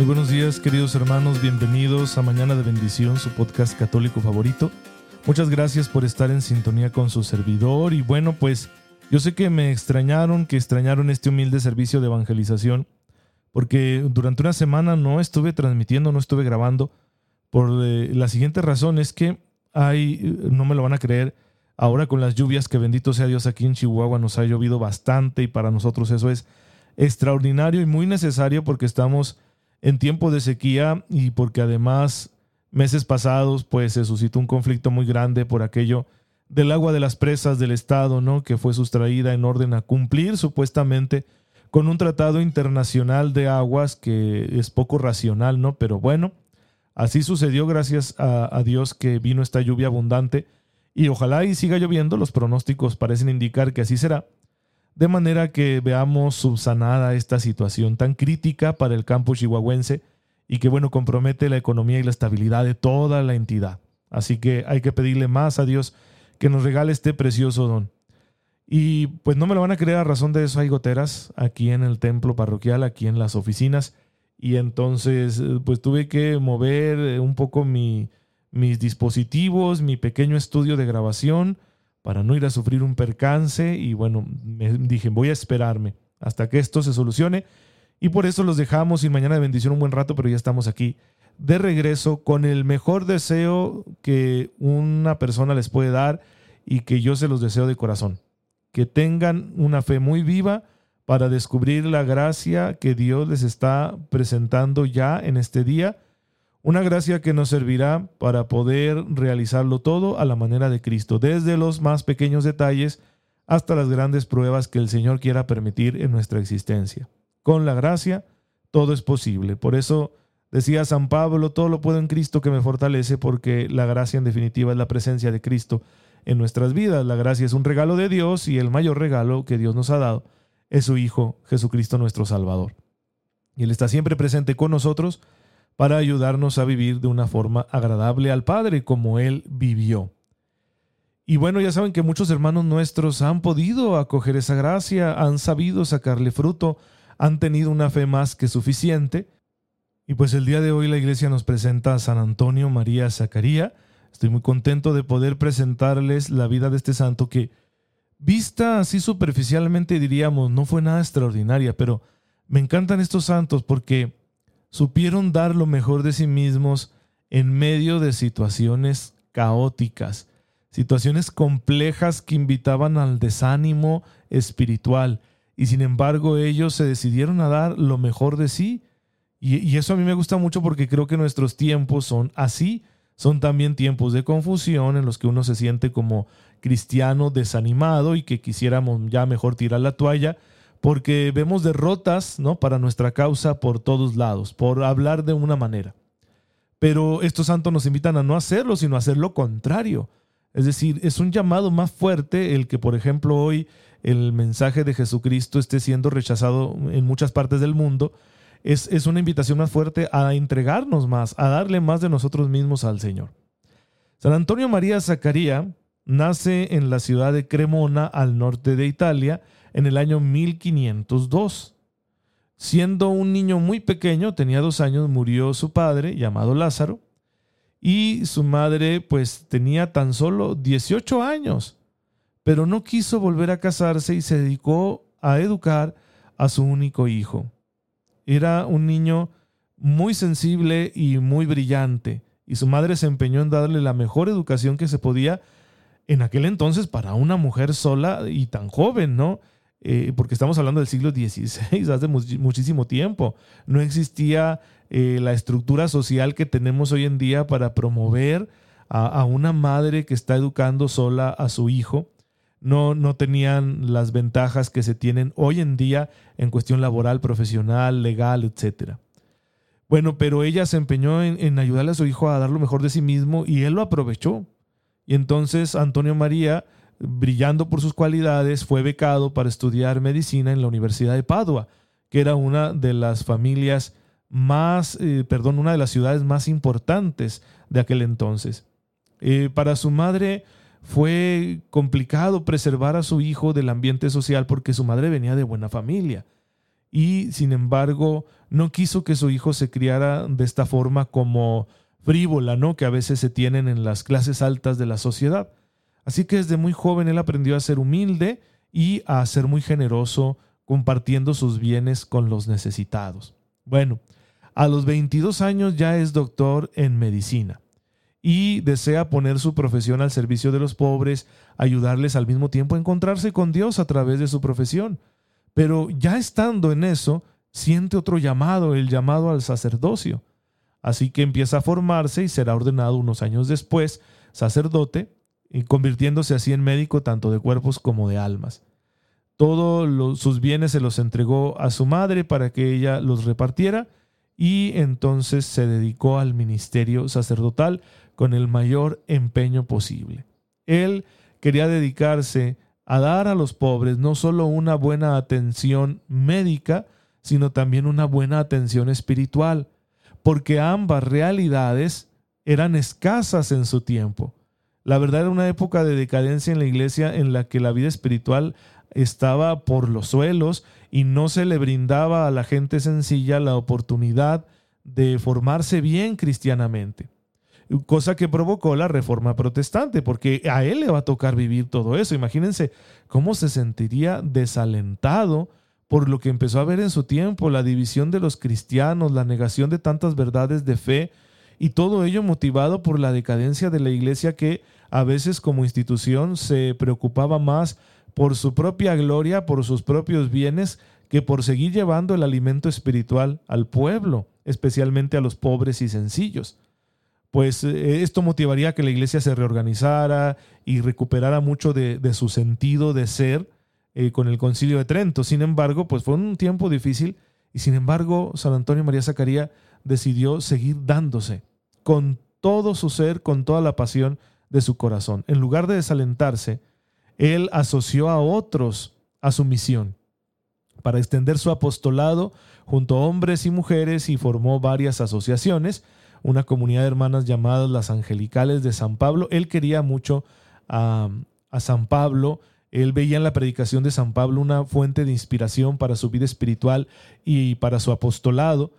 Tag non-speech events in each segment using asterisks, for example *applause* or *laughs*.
Muy buenos días queridos hermanos, bienvenidos a Mañana de Bendición, su podcast católico favorito. Muchas gracias por estar en sintonía con su servidor y bueno pues yo sé que me extrañaron, que extrañaron este humilde servicio de evangelización porque durante una semana no estuve transmitiendo, no estuve grabando por eh, la siguiente razón es que hay, no me lo van a creer, ahora con las lluvias que bendito sea Dios aquí en Chihuahua nos ha llovido bastante y para nosotros eso es extraordinario y muy necesario porque estamos en tiempo de sequía y porque además meses pasados pues se suscitó un conflicto muy grande por aquello del agua de las presas del Estado, ¿no? que fue sustraída en orden a cumplir supuestamente con un tratado internacional de aguas que es poco racional, ¿no? Pero bueno, así sucedió gracias a, a Dios que vino esta lluvia abundante y ojalá y siga lloviendo, los pronósticos parecen indicar que así será de manera que veamos subsanada esta situación tan crítica para el campo chihuahuense y que bueno compromete la economía y la estabilidad de toda la entidad. Así que hay que pedirle más a Dios que nos regale este precioso don. Y pues no me lo van a creer a razón de eso hay goteras aquí en el templo parroquial, aquí en las oficinas y entonces pues tuve que mover un poco mi, mis dispositivos, mi pequeño estudio de grabación para no ir a sufrir un percance y bueno, me dije, voy a esperarme hasta que esto se solucione y por eso los dejamos y mañana de bendición un buen rato, pero ya estamos aquí de regreso con el mejor deseo que una persona les puede dar y que yo se los deseo de corazón. Que tengan una fe muy viva para descubrir la gracia que Dios les está presentando ya en este día una gracia que nos servirá para poder realizarlo todo a la manera de Cristo, desde los más pequeños detalles hasta las grandes pruebas que el Señor quiera permitir en nuestra existencia. Con la gracia, todo es posible. Por eso decía San Pablo, todo lo puedo en Cristo que me fortalece, porque la gracia en definitiva es la presencia de Cristo en nuestras vidas. La gracia es un regalo de Dios y el mayor regalo que Dios nos ha dado es su Hijo, Jesucristo nuestro Salvador. Y Él está siempre presente con nosotros para ayudarnos a vivir de una forma agradable al Padre como Él vivió. Y bueno, ya saben que muchos hermanos nuestros han podido acoger esa gracia, han sabido sacarle fruto, han tenido una fe más que suficiente. Y pues el día de hoy la iglesia nos presenta a San Antonio María Zacaría. Estoy muy contento de poder presentarles la vida de este santo que, vista así superficialmente diríamos, no fue nada extraordinaria, pero me encantan estos santos porque supieron dar lo mejor de sí mismos en medio de situaciones caóticas, situaciones complejas que invitaban al desánimo espiritual, y sin embargo ellos se decidieron a dar lo mejor de sí. Y, eso a mí me gusta mucho porque creo que nuestros tiempos son así, son también tiempos de confusión en los que uno se siente como cristiano desanimado y que quisiéramos ya mejor tirar la toalla, porque vemos derrotas ¿no? para nuestra causa por todos lados, por hablar de una manera. Pero estos santos nos invitan a no hacerlo, sino a hacer lo contrario. Es decir, es un llamado más fuerte el que, por ejemplo, hoy el mensaje de Jesucristo esté siendo rechazado en muchas partes del mundo. Es, es una invitación más fuerte a entregarnos más, a darle más de nosotros mismos al Señor. San Antonio María Zacaría nace en la ciudad de Cremona, al norte de Italia, en el año 1502. Siendo un niño muy pequeño, tenía dos años, murió su padre, llamado Lázaro, y su madre pues tenía tan solo 18 años, pero no quiso volver a casarse y se dedicó a educar a su único hijo. Era un niño muy sensible y muy brillante, y su madre se empeñó en darle la mejor educación que se podía en aquel entonces para una mujer sola y tan joven, ¿no? Eh, porque estamos hablando del siglo XVI, *laughs* hace muchísimo tiempo. No existía eh, la estructura social que tenemos hoy en día para promover a, una madre que está educando sola a su hijo. No, no tenían las ventajas que se tienen hoy en día en cuestión laboral, profesional, legal, etc. Bueno, pero ella se empeñó en, en, ayudarle a su hijo a dar lo mejor de sí mismo y él lo aprovechó. Y entonces Antonio María, brillando por sus cualidades, fue becado para estudiar medicina en la Universidad de Padua, que era una de las familias más, eh, perdón, una de las ciudades más importantes de aquel entonces. Eh, para su madre fue complicado preservar a su hijo del ambiente social porque su madre venía de buena familia y sin embargo no quiso que su hijo se criara de esta forma como frívola, ¿no? que a veces se tienen en las clases altas de la sociedad. Así que desde muy joven él aprendió a ser humilde y a ser muy generoso compartiendo sus bienes con los necesitados. Bueno, a los 22 años ya es doctor en medicina y desea poner su profesión al servicio de los pobres, ayudarles al mismo tiempo a encontrarse con Dios a través de su profesión. Pero ya estando en eso, siente otro llamado, el llamado al sacerdocio. Así que empieza a formarse y será ordenado unos años después sacerdote, y convirtiéndose así en médico tanto de cuerpos como de almas. Todos sus bienes se los entregó a su madre para que ella los repartiera y entonces se dedicó al ministerio sacerdotal con el mayor empeño posible. Él quería dedicarse a dar a los pobres no solo una buena atención médica, sino también una buena atención espiritual, porque ambas realidades eran escasas en su tiempo. La verdad era una época de decadencia en la iglesia en la que la vida espiritual estaba por los suelos y no se le brindaba a la gente sencilla la oportunidad de formarse bien cristianamente. Cosa que provocó la reforma protestante, porque a él le va a tocar vivir todo eso. Imagínense cómo se sentiría desalentado por lo que empezó a ver en su tiempo, la división de los cristianos, la negación de tantas verdades de fe, y todo ello motivado por la decadencia de la iglesia que a veces como institución se preocupaba más por su propia gloria, por sus propios bienes, que por seguir llevando el alimento espiritual al pueblo, especialmente a los pobres y sencillos. Pues eh, esto motivaría que la iglesia se reorganizara y recuperara mucho de, su sentido de ser eh, con el concilio de Trento. Sin embargo, pues fue un tiempo difícil y sin embargo San Antonio María Zacaría decidió seguir dándose con todo su ser, con toda la pasión de su corazón. En lugar de desalentarse, él asoció a otros a su misión para extender su apostolado junto a hombres y mujeres y formó varias asociaciones, una comunidad de hermanas llamadas las Angelicales de San Pablo. Él quería mucho a, San Pablo, él veía en la predicación de San Pablo una fuente de inspiración para su vida espiritual y para su apostolado,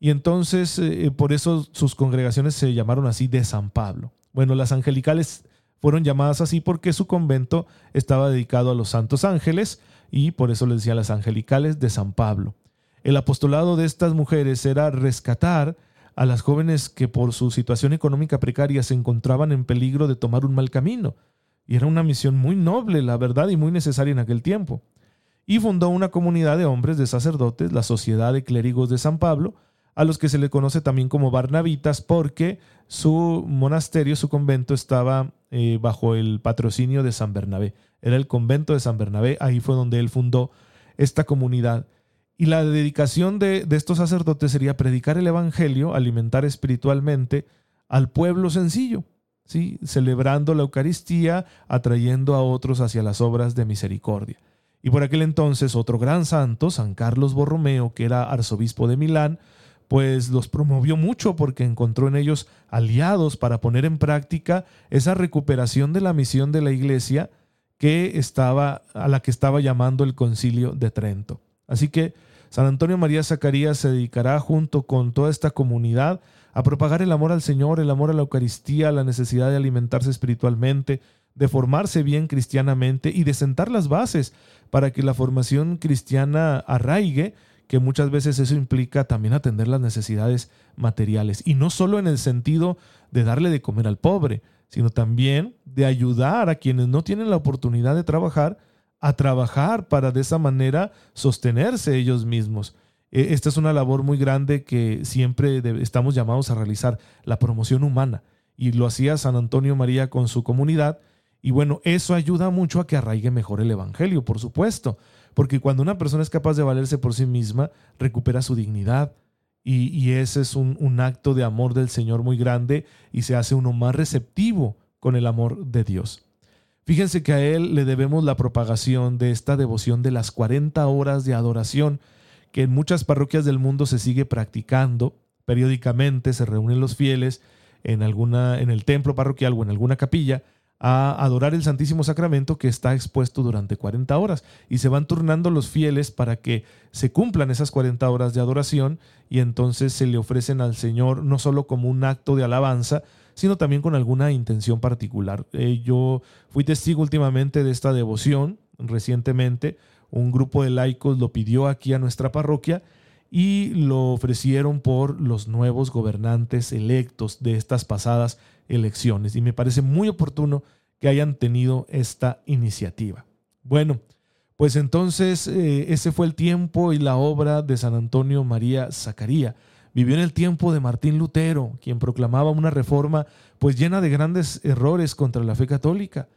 y entonces eh, por eso sus congregaciones se llamaron así de San Pablo. Bueno, las Angelicales fueron llamadas así porque su convento estaba dedicado a los santos ángeles y por eso les decía las angelicales de San Pablo. El apostolado de estas mujeres era rescatar a las jóvenes que por su situación económica precaria se encontraban en peligro de tomar un mal camino. Y era una misión muy noble, la verdad, y muy necesaria en aquel tiempo. Y fundó una comunidad de hombres, de sacerdotes, la Sociedad de Clérigos de San Pablo, a los que se le conoce también como Barnabitas, porque su monasterio, su convento estaba eh, bajo el patrocinio de San Bernabé. Era el convento de San Bernabé, ahí fue donde él fundó esta comunidad. Y la dedicación de, estos sacerdotes sería predicar el Evangelio, alimentar espiritualmente al pueblo sencillo, ¿sí? celebrando la Eucaristía, atrayendo a otros hacia las obras de misericordia. Y por aquel entonces otro gran santo, San Carlos Borromeo, que era arzobispo de Milán, pues los promovió mucho porque encontró en ellos aliados para poner en práctica esa recuperación de la misión de la iglesia que estaba a la que estaba llamando el Concilio de Trento. Así que San Antonio María Zacarías se dedicará junto con toda esta comunidad a propagar el amor al Señor, el amor a la Eucaristía, la necesidad de alimentarse espiritualmente, de formarse bien cristianamente y de sentar las bases para que la formación cristiana arraigue que muchas veces eso implica también atender las necesidades materiales. Y no solo en el sentido de darle de comer al pobre, sino también de ayudar a quienes no tienen la oportunidad de trabajar a trabajar para de esa manera sostenerse ellos mismos. E, esta es una labor muy grande que siempre estamos llamados a realizar, la promoción humana. Y lo hacía San Antonio María con su comunidad. Y bueno, eso ayuda mucho a que arraigue mejor el Evangelio, por supuesto. Porque cuando una persona es capaz de valerse por sí misma, recupera su dignidad y, ese es un, un acto de amor del Señor muy grande y se hace uno más receptivo con el amor de Dios. Fíjense que a Él le debemos la propagación de esta devoción de las 40 horas de adoración que en muchas parroquias del mundo se sigue practicando. Periódicamente se reúnen los fieles en, alguna, en el templo parroquial o en alguna capilla a adorar el Santísimo Sacramento que está expuesto durante 40 horas y se van turnando los fieles para que se cumplan esas 40 horas de adoración y entonces se le ofrecen al Señor no solo como un acto de alabanza, sino también con alguna intención particular. Eh, yo fui testigo últimamente de esta devoción recientemente, un grupo de laicos lo pidió aquí a nuestra parroquia y lo ofrecieron por los nuevos gobernantes electos de estas pasadas elecciones. Y me parece muy oportuno que hayan tenido esta iniciativa. Bueno, pues entonces eh, ese fue el tiempo y la obra de San Antonio María Zacaría. Vivió en el tiempo de Martín Lutero, quien proclamaba una reforma pues llena de grandes errores contra la fe católica.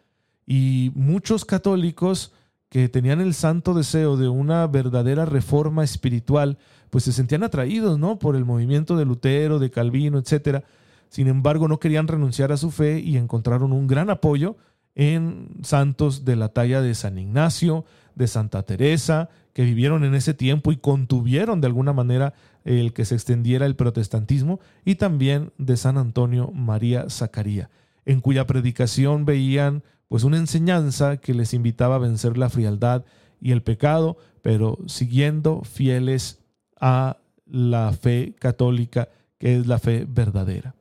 Y muchos católicos que tenían el santo deseo de una verdadera reforma espiritual, pues se sentían atraídos, ¿no? Por el movimiento de Lutero, de Calvino, etcétera. Sin embargo, no querían renunciar a su fe y encontraron un gran apoyo en santos de la talla de San Ignacio, de Santa Teresa, que vivieron en ese tiempo y contuvieron de alguna manera el que se extendiera el protestantismo, y también de San Antonio María Zacaría, en cuya predicación veían pues una enseñanza que les invitaba a vencer la frialdad y el pecado, pero siguiendo fieles a la fe católica, que es la fe verdadera.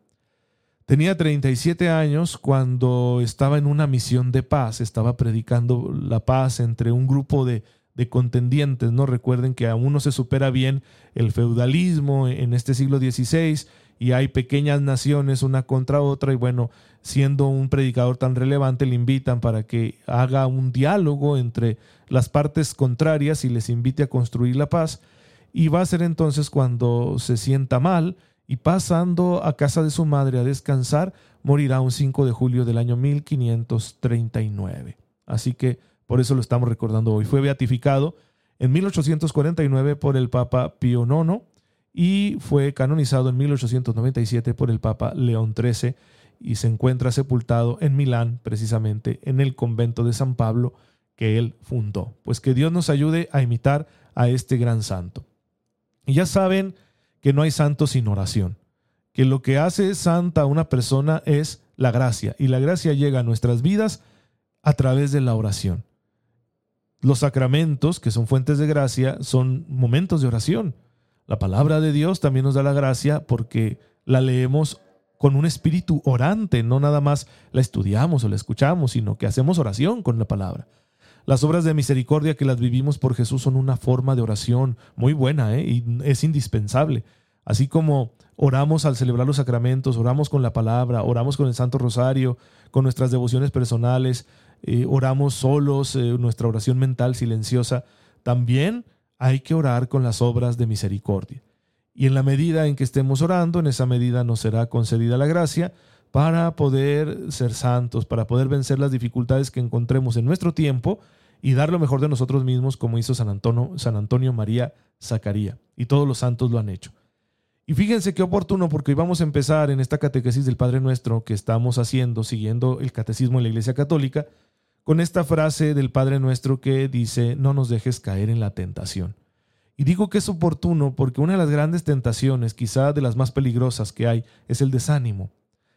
Tenía 37 años cuando estaba en una misión de paz, estaba predicando la paz entre un grupo de, de contendientes. No recuerden que aún no se supera bien el feudalismo en este siglo XVI y hay pequeñas naciones una contra otra y bueno, siendo un predicador tan relevante le invitan para que haga un diálogo entre las partes contrarias y les invite a construir la paz y va a ser entonces cuando se sienta mal y pasando a casa de su madre a descansar, morirá un 5 de julio del año 1539. Así que por eso lo estamos recordando hoy. Fue beatificado en 1849 por el Papa Pío IX y fue canonizado en 1897 por el Papa León XIII y se encuentra sepultado en Milán, precisamente en el convento de San Pablo que él fundó. Pues que Dios nos ayude a imitar a este gran santo. Y ya saben que no hay santo sin oración, que lo que hace santa a una persona es la gracia, y la gracia llega a nuestras vidas a través de la oración. Los sacramentos, que son fuentes de gracia, son momentos de oración. La palabra de Dios también nos da la gracia porque la leemos con un espíritu orante, no nada más la estudiamos o la escuchamos, sino que hacemos oración con la palabra. Las obras de misericordia que las vivimos por Jesús son una forma de oración muy buena ¿eh? y es indispensable. Así como oramos al celebrar los sacramentos, oramos con la palabra, oramos con el Santo Rosario, con nuestras devociones personales, eh, oramos solos, eh, nuestra oración mental silenciosa, también hay que orar con las obras de misericordia. Y en la medida en que estemos orando, en esa medida nos será concedida la gracia para poder ser santos, para poder vencer las dificultades que encontremos en nuestro tiempo y dar lo mejor de nosotros mismos como hizo San Antonio, San Antonio María Zacaría. Y todos los santos lo han hecho. Y fíjense qué oportuno porque hoy vamos a empezar en esta catequesis del Padre Nuestro que estamos haciendo, siguiendo el catecismo de la Iglesia Católica, con esta frase del Padre nuestro que dice, no nos dejes caer en la tentación. Y digo que es oportuno porque una de las grandes tentaciones, quizá de las más peligrosas que hay, es el desánimo,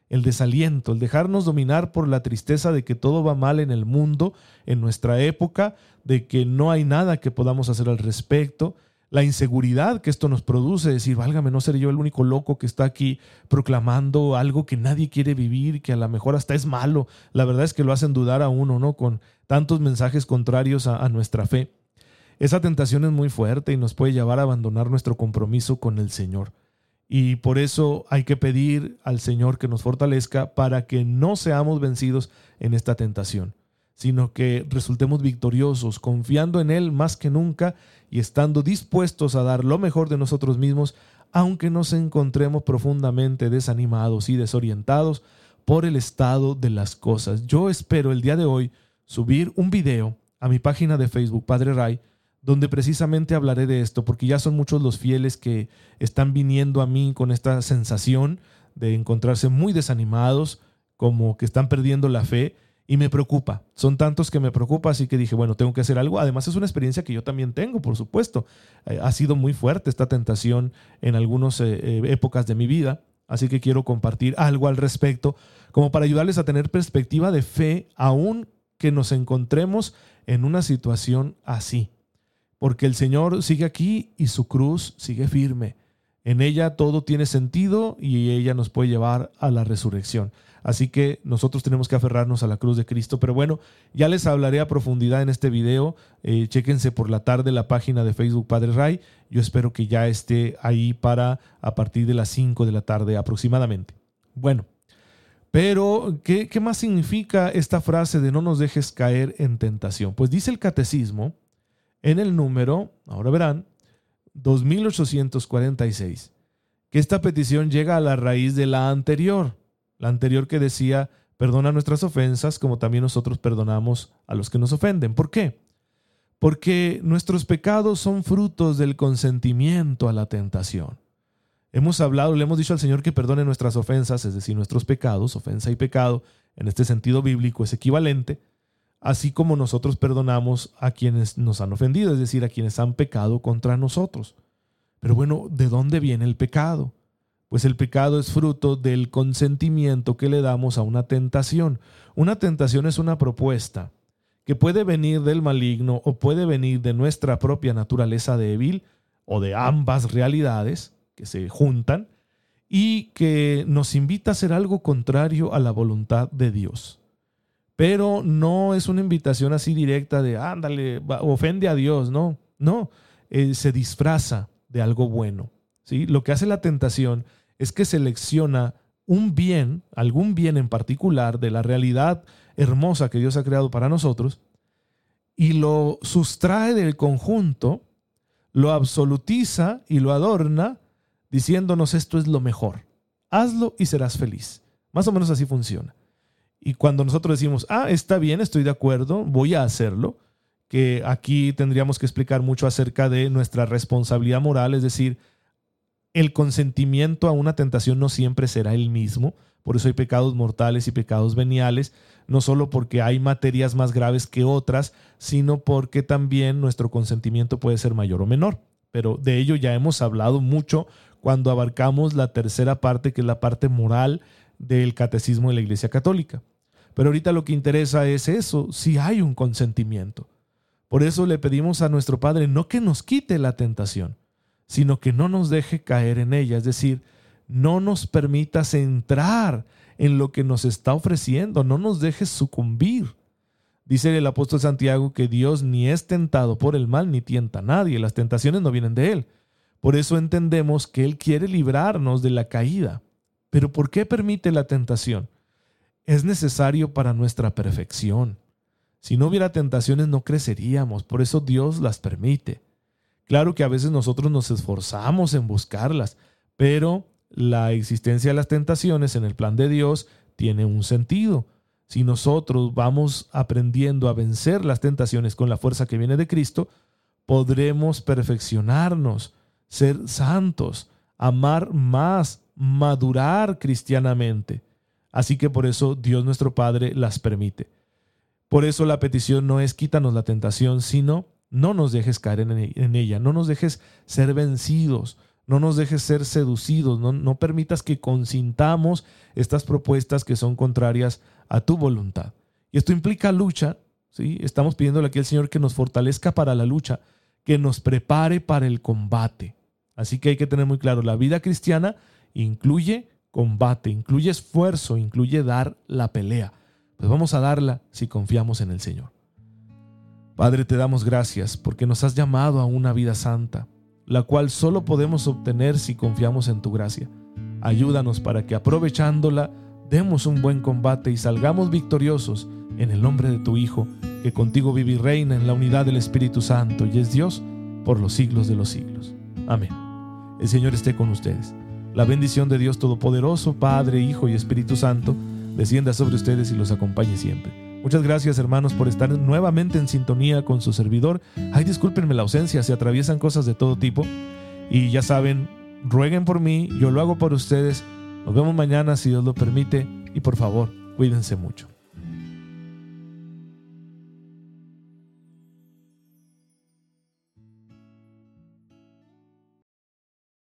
el desaliento, el dejarnos dominar por la tristeza de que todo va mal en el mundo, en nuestra época, de que no hay nada que podamos hacer al respecto, la inseguridad que esto nos produce, decir, válgame, no seré yo el único loco que está aquí proclamando algo que nadie quiere vivir, que a lo mejor hasta es malo. La verdad es que lo hacen dudar a uno, ¿no? Con tantos mensajes contrarios a, a nuestra fe. Esa tentación es muy fuerte y nos puede llevar a abandonar nuestro compromiso con el Señor. Y por eso hay que pedir al Señor que nos fortalezca para que no seamos vencidos en esta tentación sino que resultemos victoriosos, confiando en Él más que nunca y estando dispuestos a dar lo mejor de nosotros mismos, aunque nos encontremos profundamente desanimados y desorientados por el estado de las cosas. Yo espero el día de hoy subir un video a mi página de Facebook, Padre Ray, donde precisamente hablaré de esto, porque ya son muchos los fieles que están viniendo a mí con esta sensación de encontrarse muy desanimados, como que están perdiendo la fe, y me preocupa. Son tantos que me preocupa, así que dije, bueno, tengo que hacer algo. Además es una experiencia que yo también tengo, por supuesto. Eh, ha sido muy fuerte esta tentación en algunas eh, eh, épocas de mi vida, así que quiero compartir algo al respecto, como para ayudarles a tener perspectiva de fe, aún que nos encontremos en una situación así porque el Señor sigue aquí y su cruz sigue firme. En ella todo tiene sentido y ella nos puede llevar a la resurrección. Así que nosotros tenemos que aferrarnos a la cruz de Cristo. Pero bueno, ya les hablaré a profundidad en este video. Eh, chéquense por la tarde la página de Facebook Padre Ray. Yo espero que ya esté ahí para a partir de las 5 de la tarde aproximadamente. Bueno, pero ¿qué, ¿qué más significa esta frase de no nos dejes caer en tentación? Pues dice el catecismo en el número, ahora verán, 2846, que esta petición llega a la raíz de la anterior, la anterior que decía, perdona nuestras ofensas como también nosotros perdonamos a los que nos ofenden. ¿Por qué? Porque nuestros pecados son frutos del consentimiento a la tentación. Hemos hablado, le hemos dicho al Señor que perdone nuestras ofensas, es decir, nuestros pecados, ofensa y pecado, en este sentido bíblico es equivalente, así como nosotros perdonamos a quienes nos han ofendido, es decir, a quienes han pecado contra nosotros. Pero bueno, ¿de dónde viene el pecado? Pues el pecado es fruto del consentimiento que le damos a una tentación. Una tentación es una propuesta que puede venir del maligno o puede venir de nuestra propia naturaleza débil o de ambas realidades que se juntan y que nos invita a hacer algo contrario a la voluntad de Dios pero no es una invitación así directa de, ándale, ofende a Dios, no, no, eh, se disfraza de algo bueno. ¿sí? Lo que hace la tentación es que selecciona un bien, algún bien en particular de la realidad hermosa que Dios ha creado para nosotros, y lo sustrae del conjunto, lo absolutiza y lo adorna, diciéndonos esto es lo mejor. Hazlo y serás feliz. Más o menos así funciona. Y cuando nosotros decimos, ah, está bien, estoy de acuerdo, voy a hacerlo, que aquí tendríamos que explicar mucho acerca de nuestra responsabilidad moral, es decir, el consentimiento a una tentación no siempre será el mismo, por eso hay pecados mortales y pecados veniales, no solo porque hay materias más graves que otras, sino porque también nuestro consentimiento puede ser mayor o menor. Pero de ello ya hemos hablado mucho cuando abarcamos la tercera parte, que es la parte moral del catecismo de la Iglesia Católica. Pero ahorita lo que interesa es eso, si hay un consentimiento. Por eso le pedimos a nuestro Padre no que nos quite la tentación, sino que no nos deje caer en ella, es decir, no nos permitas entrar en lo que nos está ofreciendo, no nos dejes sucumbir. Dice el apóstol Santiago que Dios ni es tentado por el mal ni tienta a nadie, las tentaciones no vienen de Él. Por eso entendemos que Él quiere librarnos de la caída. Pero ¿por qué permite la tentación? Es necesario para nuestra perfección. Si no hubiera tentaciones no creceríamos, por eso Dios las permite. Claro que a veces nosotros nos esforzamos en buscarlas, pero la existencia de las tentaciones en el plan de Dios tiene un sentido. Si nosotros vamos aprendiendo a vencer las tentaciones con la fuerza que viene de Cristo, podremos perfeccionarnos, ser santos, amar más, madurar cristianamente. Así que por eso Dios nuestro Padre las permite. Por eso la petición no es quítanos la tentación, sino no nos dejes caer en ella, no nos dejes ser vencidos, no nos dejes ser seducidos, no, no permitas que consintamos estas propuestas que son contrarias a tu voluntad. Y esto implica lucha, ¿sí? Estamos pidiéndole aquí al Señor que nos fortalezca para la lucha, que nos prepare para el combate. Así que hay que tener muy claro, la vida cristiana incluye combate, incluye esfuerzo, incluye dar la pelea. Pues vamos a darla si confiamos en el Señor. Padre, te damos gracias porque nos has llamado a una vida santa, la cual solo podemos obtener si confiamos en tu gracia. Ayúdanos para que aprovechándola demos un buen combate y salgamos victoriosos en el nombre de tu Hijo, que contigo vive y reina en la unidad del Espíritu Santo y es Dios por los siglos de los siglos. Amén. El Señor esté con ustedes. La bendición de Dios Todopoderoso, Padre, Hijo y Espíritu Santo, descienda sobre ustedes y los acompañe siempre. Muchas gracias hermanos por estar nuevamente en sintonía con su servidor. Ay, discúlpenme la ausencia, se atraviesan cosas de todo tipo. Y ya saben, rueguen por mí, yo lo hago por ustedes. Nos vemos mañana si Dios lo permite y por favor, cuídense mucho.